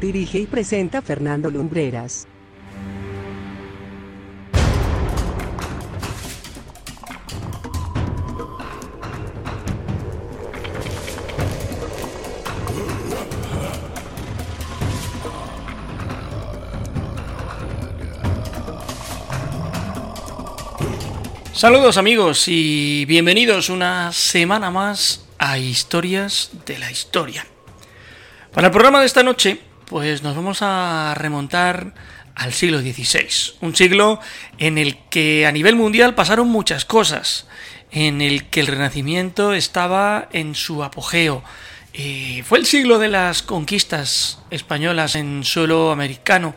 Dirige y presenta Fernando Lumbreras. Saludos amigos y bienvenidos una semana más a Historias de la Historia. Para el programa de esta noche, pues nos vamos a remontar al siglo XVI, un siglo en el que a nivel mundial pasaron muchas cosas, en el que el Renacimiento estaba en su apogeo. Eh, fue el siglo de las conquistas españolas en suelo americano.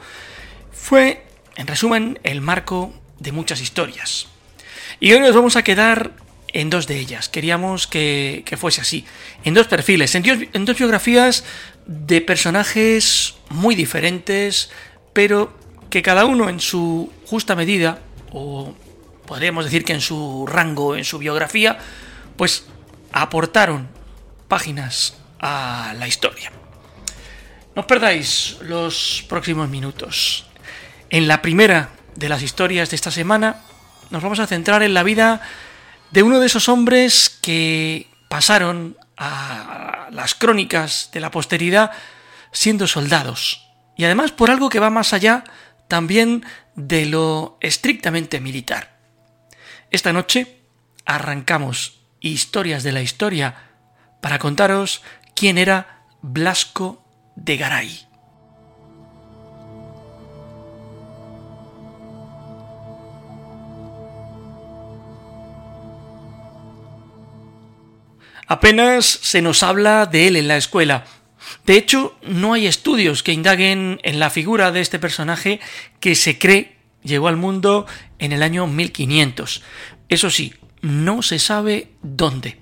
Fue, en resumen, el marco de muchas historias. Y hoy nos vamos a quedar en dos de ellas. Queríamos que, fuese así. En dos perfiles, en dos biografías de personajes muy diferentes, pero que cada uno en su justa medida, o podríamos decir que en su rango, en su biografía, pues aportaron páginas a la historia. No os perdáis los próximos minutos. En la primera de las historias de esta semana nos vamos a centrar en la vida de uno de esos hombres que pasaron a las crónicas de la posteridad siendo soldados. Y además por algo que va más allá también de lo estrictamente militar. Esta noche arrancamos historias de la historia para contaros quién era Blasco de Garay. Apenas se nos habla de él en la escuela. De hecho, no hay estudios que indaguen en la figura de este personaje que se cree llegó al mundo en el año 1500. Eso sí, no se sabe dónde.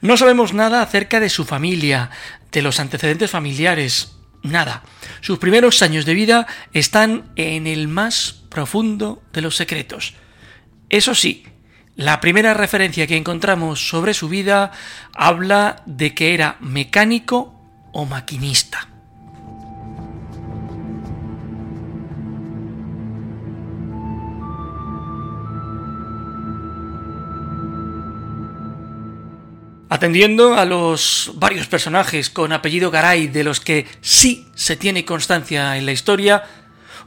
No sabemos nada acerca de su familia, de los antecedentes familiares, nada. Sus primeros años de vida están en el más profundo de los secretos. Eso sí, la primera referencia que encontramos sobre su vida habla de que era mecánico o maquinista. Atendiendo a los varios personajes con apellido Garay de los que sí se tiene constancia en la historia,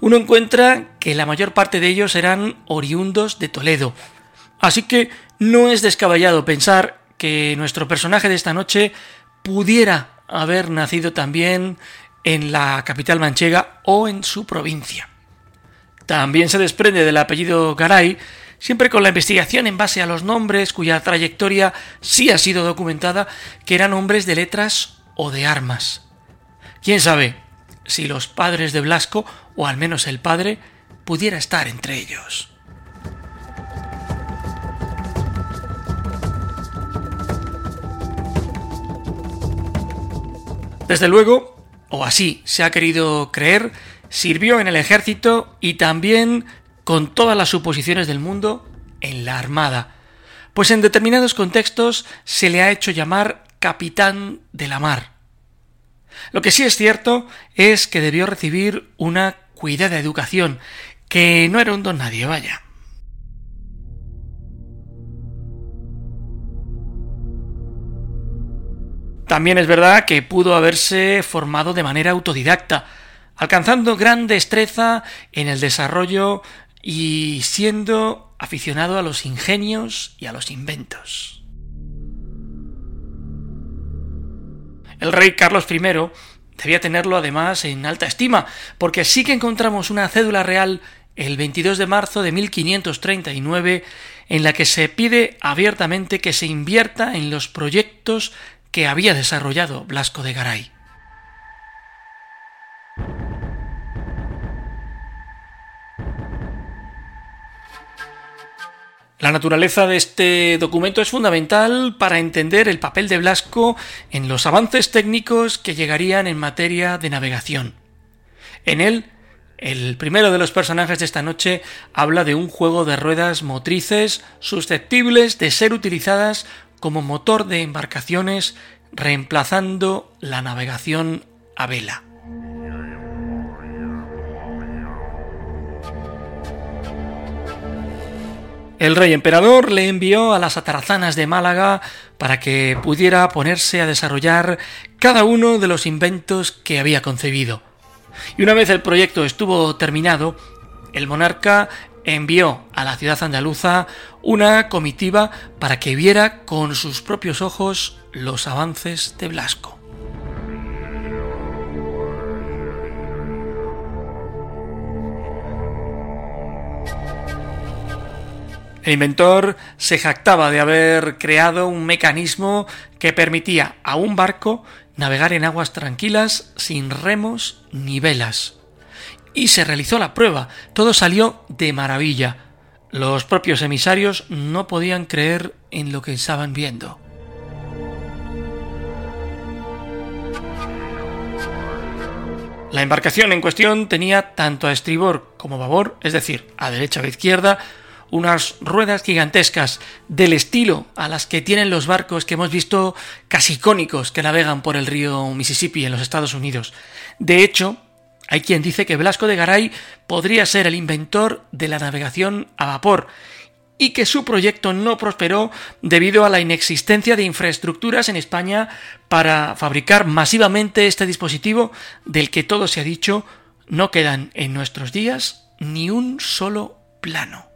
uno encuentra que la mayor parte de ellos eran oriundos de Toledo, Así que no es descabellado pensar que nuestro personaje de esta noche pudiera haber nacido también en la capital manchega o en su provincia. También se desprende del apellido Garay, siempre con la investigación en base a los nombres cuya trayectoria sí ha sido documentada, que eran hombres de letras o de armas. ¿Quién sabe si los padres de Blasco, o al menos el padre, pudiera estar entre ellos? Desde luego, o así se ha querido creer, sirvió en el ejército y también, con todas las suposiciones del mundo, en la armada, pues en determinados contextos se le ha hecho llamar capitán de la mar. Lo que sí es cierto es que debió recibir una cuidada educación, que no era un don nadie, vaya. También es verdad que pudo haberse formado de manera autodidacta, alcanzando gran destreza en el desarrollo y siendo aficionado a los ingenios y a los inventos. El rey Carlos I debía tenerlo además en alta estima, porque sí que encontramos una cédula real el 22 de marzo de 1539 en la que se pide abiertamente que se invierta en los proyectos que había desarrollado Blasco de Garay. La naturaleza de este documento es fundamental para entender el papel de Blasco en los avances técnicos que llegarían en materia de navegación. En él, el primero de los personajes de esta noche habla de un juego de ruedas motrices susceptibles de ser utilizadas como motor de embarcaciones reemplazando la navegación a vela. El rey emperador le envió a las atarazanas de Málaga para que pudiera ponerse a desarrollar cada uno de los inventos que había concebido. Y una vez el proyecto estuvo terminado, el monarca envió a la ciudad andaluza una comitiva para que viera con sus propios ojos los avances de Blasco. El inventor se jactaba de haber creado un mecanismo que permitía a un barco navegar en aguas tranquilas sin remos ni velas. Y se realizó la prueba. Todo salió de maravilla. Los propios emisarios no podían creer en lo que estaban viendo. La embarcación en cuestión tenía tanto a estribor como a babor, es decir, a derecha o izquierda, unas ruedas gigantescas del estilo a las que tienen los barcos que hemos visto casi icónicos que navegan por el río Mississippi en los Estados Unidos. De hecho, hay quien dice que Blasco de Garay podría ser el inventor de la navegación a vapor y que su proyecto no prosperó debido a la inexistencia de infraestructuras en España para fabricar masivamente este dispositivo del que todo se ha dicho no quedan en nuestros días ni un solo plano.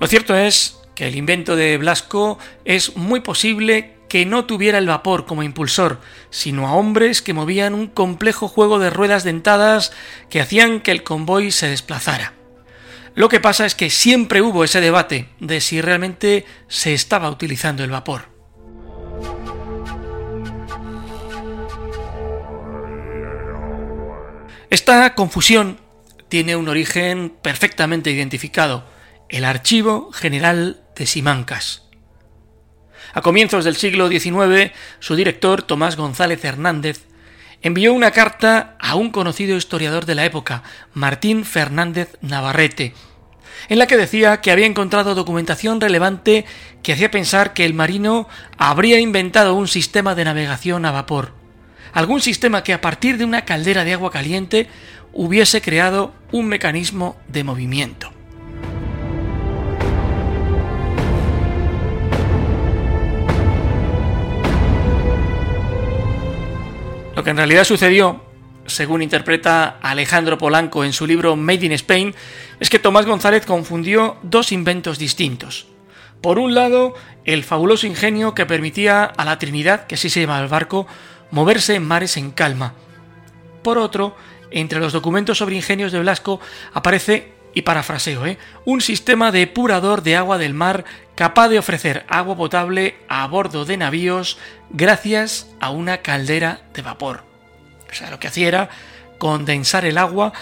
Lo cierto es que el invento de Blasco es muy posible que no tuviera el vapor como impulsor, sino a hombres que movían un complejo juego de ruedas dentadas que hacían que el convoy se desplazara. Lo que pasa es que siempre hubo ese debate de si realmente se estaba utilizando el vapor. Esta confusión tiene un origen perfectamente identificado el Archivo General de Simancas. A comienzos del siglo XIX, su director, Tomás González Hernández, envió una carta a un conocido historiador de la época, Martín Fernández Navarrete, en la que decía que había encontrado documentación relevante que hacía pensar que el marino habría inventado un sistema de navegación a vapor, algún sistema que a partir de una caldera de agua caliente hubiese creado un mecanismo de movimiento. Lo que en realidad sucedió, según interpreta Alejandro Polanco en su libro Made in Spain, es que Tomás González confundió dos inventos distintos. Por un lado, el fabuloso ingenio que permitía a la Trinidad, que así se llama el barco, moverse en mares en calma. Por otro, entre los documentos sobre ingenios de Blasco aparece y parafraseo, ¿eh? un sistema de depurador de agua del mar capaz de ofrecer agua potable a bordo de navíos gracias a una caldera de vapor. O sea, lo que hacía era condensar el agua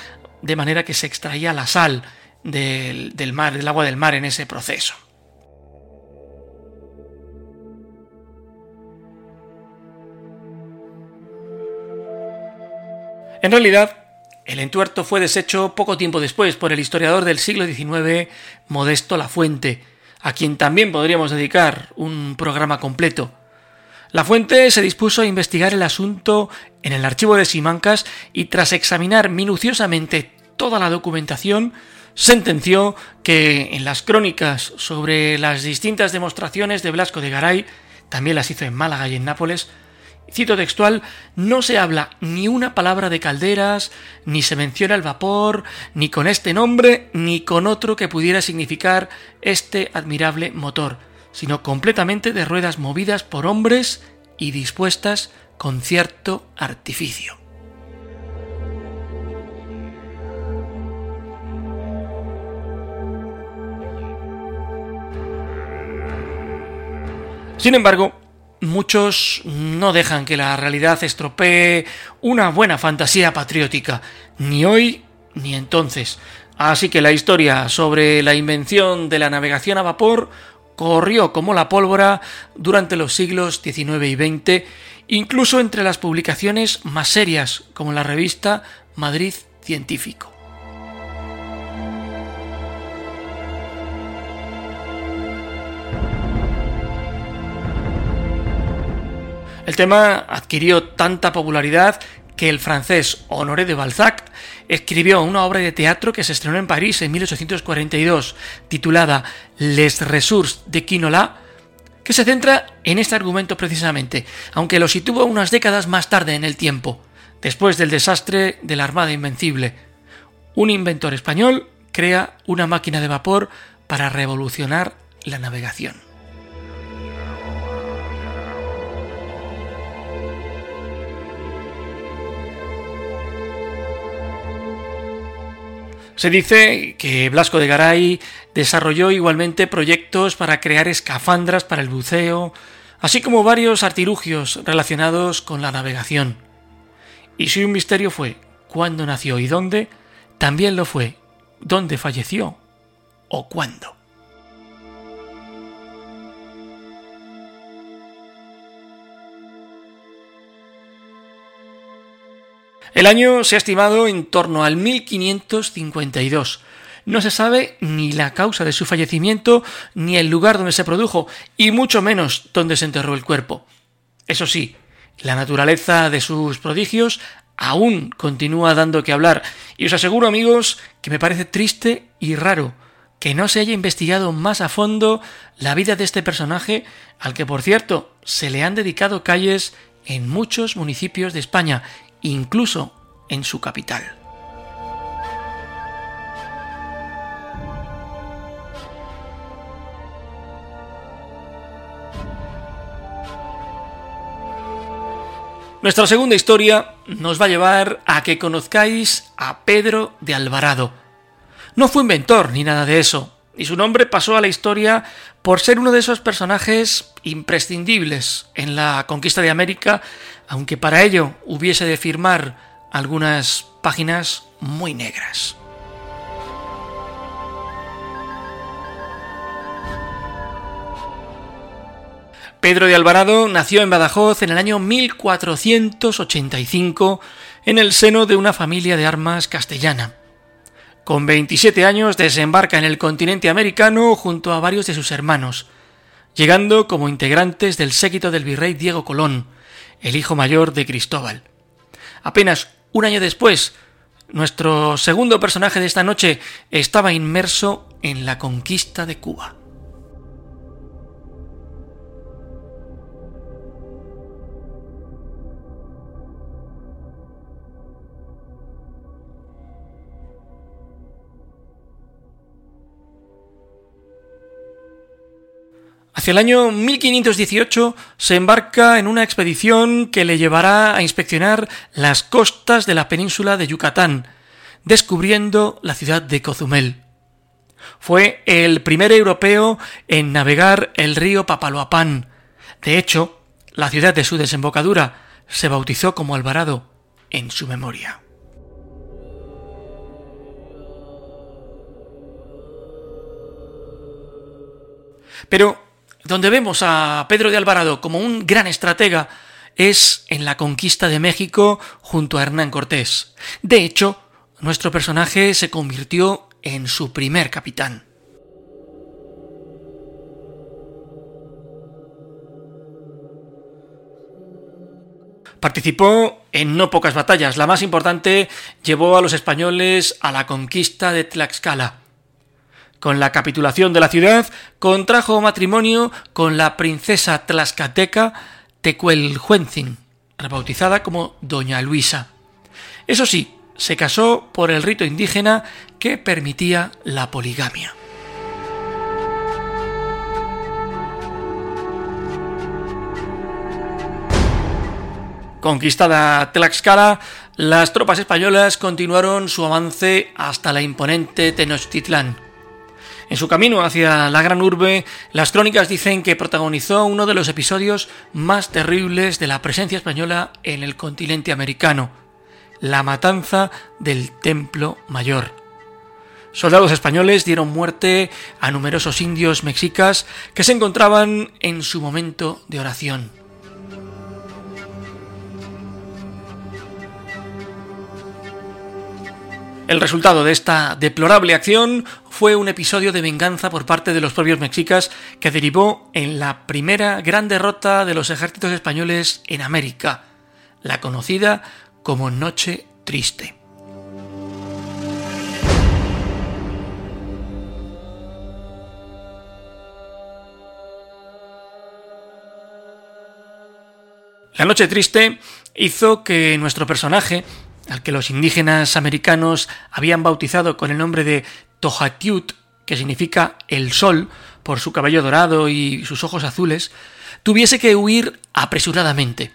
de manera que se extraía la sal del, del mar, del agua del mar en ese proceso. En realidad, el entuerto fue deshecho poco tiempo después por el historiador del siglo XIX, Modesto Lafuente, a quien también podríamos dedicar un programa completo. Lafuente se dispuso a investigar el asunto en el archivo de Simancas y tras examinar minuciosamente toda la documentación, sentenció que en las crónicas sobre las distintas demostraciones de Blasco de Garay, también las hizo en Málaga y en Nápoles, cito textual, no se habla ni una palabra de calderas, ni se menciona el vapor, ni con este nombre, ni con otro que pudiera significar este admirable motor, sino completamente de ruedas movidas por hombres y dispuestas con cierto artificio. Sin embargo, muchos no dejan que la realidad estropee una buena fantasía patriótica, ni hoy ni entonces. Así que la historia sobre la invención de la navegación a vapor corrió como la pólvora durante los siglos XIX y XX, incluso entre las publicaciones más serias, como la revista Madrid Científico. El tema adquirió tanta popularidad que el francés Honoré de Balzac escribió una obra de teatro que se estrenó en París en 1842, titulada Les Ressources de Quinola, que se centra en este argumento precisamente, aunque lo situó unas décadas más tarde en el tiempo, después del desastre de la Armada Invencible. Un inventor español crea una máquina de vapor para revolucionar la navegación. Se dice que Blasco de Garay desarrolló igualmente proyectos para crear escafandras para el buceo, así como varios artilugios relacionados con la navegación. Y si un misterio fue cuándo nació y dónde, también lo fue dónde falleció o cuándo. El año se ha estimado en torno al 1552. No se sabe ni la causa de su fallecimiento, ni el lugar donde se produjo, y mucho menos dónde se enterró el cuerpo. Eso sí, la naturaleza de sus prodigios aún continúa dando que hablar, y os aseguro amigos que me parece triste y raro que no se haya investigado más a fondo la vida de este personaje, al que por cierto se le han dedicado calles en muchos municipios de España incluso en su capital. Nuestra segunda historia nos va a llevar a que conozcáis a Pedro de Alvarado. No fue inventor ni nada de eso, y su nombre pasó a la historia por ser uno de esos personajes imprescindibles en la conquista de América, aunque para ello hubiese de firmar algunas páginas muy negras. Pedro de Alvarado nació en Badajoz en el año 1485 en el seno de una familia de armas castellana. Con 27 años desembarca en el continente americano junto a varios de sus hermanos, llegando como integrantes del séquito del virrey Diego Colón, el hijo mayor de Cristóbal. Apenas un año después, nuestro segundo personaje de esta noche estaba inmerso en la conquista de Cuba. Hacia el año 1518 se embarca en una expedición que le llevará a inspeccionar las costas de la península de Yucatán, descubriendo la ciudad de Cozumel. Fue el primer europeo en navegar el río Papaloapán. De hecho, la ciudad de su desembocadura se bautizó como Alvarado en su memoria. Pero donde vemos a Pedro de Alvarado como un gran estratega es en la conquista de México junto a Hernán Cortés. De hecho, nuestro personaje se convirtió en su primer capitán. Participó en no pocas batallas. La más importante llevó a los españoles a la conquista de Tlaxcala. Con la capitulación de la ciudad, contrajo matrimonio con la princesa tlaxcateca Tecueljuencin, rebautizada como Doña Luisa. Eso sí, se casó por el rito indígena que permitía la poligamia. Conquistada Tlaxcala, las tropas españolas continuaron su avance hasta la imponente Tenochtitlán. En su camino hacia la gran urbe, las crónicas dicen que protagonizó uno de los episodios más terribles de la presencia española en el continente americano, la matanza del Templo Mayor. Soldados españoles dieron muerte a numerosos indios mexicas que se encontraban en su momento de oración. El resultado de esta deplorable acción fue un episodio de venganza por parte de los propios mexicas que derivó en la primera gran derrota de los ejércitos españoles en América, la conocida como Noche Triste. La Noche Triste hizo que nuestro personaje al que los indígenas americanos habían bautizado con el nombre de Tojatiut, que significa el sol, por su cabello dorado y sus ojos azules, tuviese que huir apresuradamente.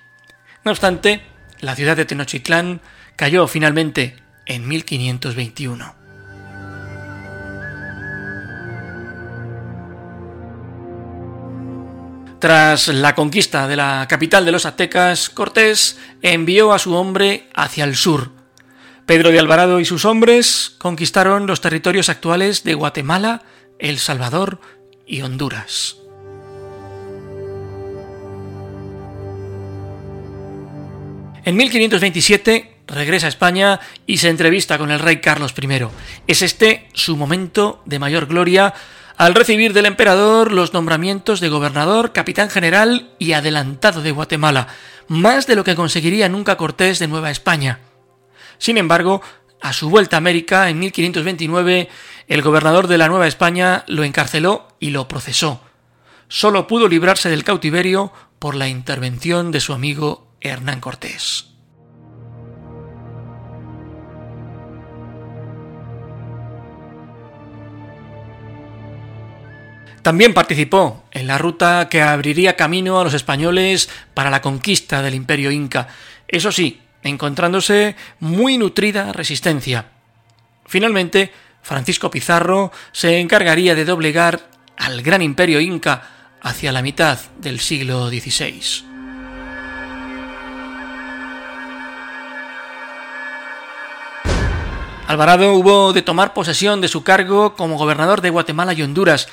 No obstante, la ciudad de Tenochtitlán cayó finalmente en 1521. Tras la conquista de la capital de los aztecas, Cortés envió a su hombre hacia el sur. Pedro de Alvarado y sus hombres conquistaron los territorios actuales de Guatemala, El Salvador y Honduras. En 1527 regresa a España y se entrevista con el rey Carlos I. Es este su momento de mayor gloria al recibir del emperador los nombramientos de gobernador, capitán general y adelantado de Guatemala, más de lo que conseguiría nunca Cortés de Nueva España. Sin embargo, a su vuelta a América en 1529, el gobernador de la Nueva España lo encarceló y lo procesó. Solo pudo librarse del cautiverio por la intervención de su amigo Hernán Cortés. También participó en la ruta que abriría camino a los españoles para la conquista del imperio inca, eso sí, encontrándose muy nutrida resistencia. Finalmente, Francisco Pizarro se encargaría de doblegar al gran imperio inca hacia la mitad del siglo XVI. Alvarado hubo de tomar posesión de su cargo como gobernador de Guatemala y Honduras,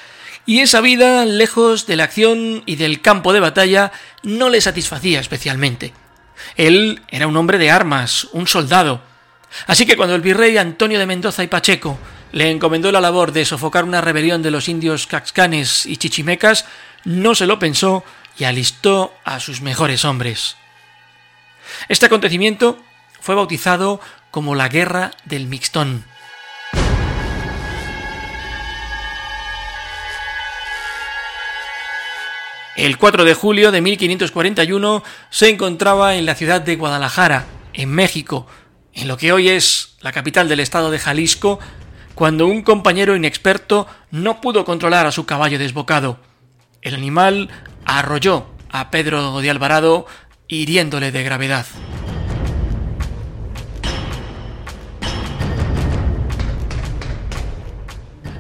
y esa vida, lejos de la acción y del campo de batalla, no le satisfacía especialmente. Él era un hombre de armas, un soldado. Así que cuando el virrey Antonio de Mendoza y Pacheco le encomendó la labor de sofocar una rebelión de los indios caxcanes y chichimecas, no se lo pensó y alistó a sus mejores hombres. Este acontecimiento fue bautizado como la Guerra del Mixtón. El 4 de julio de 1541 se encontraba en la ciudad de Guadalajara, en México, en lo que hoy es la capital del estado de Jalisco, cuando un compañero inexperto no pudo controlar a su caballo desbocado. El animal arrolló a Pedro de Alvarado, hiriéndole de gravedad.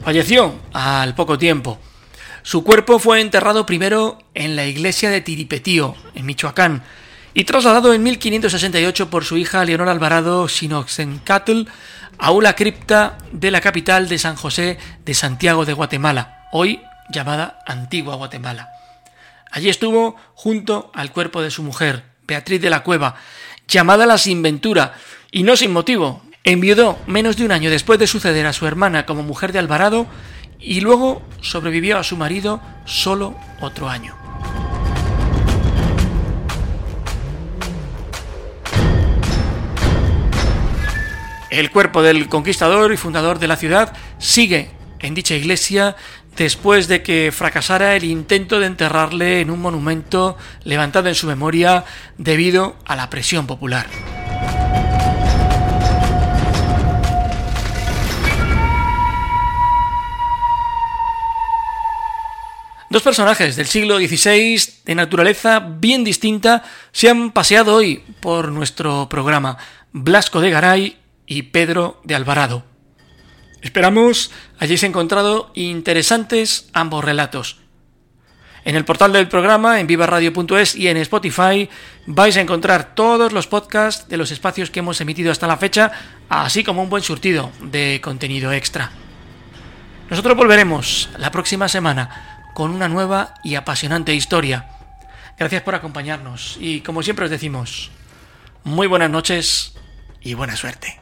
Falleció al poco tiempo. Su cuerpo fue enterrado primero en la iglesia de Tiripetío, en Michoacán, y trasladado en 1568 por su hija Leonor Alvarado Sinoxencatl a una cripta de la capital de San José de Santiago de Guatemala, hoy llamada Antigua Guatemala. Allí estuvo junto al cuerpo de su mujer, Beatriz de la Cueva, llamada la Sinventura, y no sin motivo. Enviudó menos de un año después de suceder a su hermana como mujer de Alvarado y luego sobrevivió a su marido solo otro año. El cuerpo del conquistador y fundador de la ciudad sigue en dicha iglesia después de que fracasara el intento de enterrarle en un monumento levantado en su memoria debido a la presión popular. Dos personajes del siglo XVI de naturaleza bien distinta se han paseado hoy por nuestro programa, Blasco de Garay y Pedro de Alvarado. Esperamos hayáis encontrado interesantes ambos relatos. En el portal del programa, en vivaradio.es y en Spotify, vais a encontrar todos los podcasts de los espacios que hemos emitido hasta la fecha, así como un buen surtido de contenido extra. Nosotros volveremos la próxima semana con una nueva y apasionante historia. Gracias por acompañarnos y como siempre os decimos, muy buenas noches y buena suerte.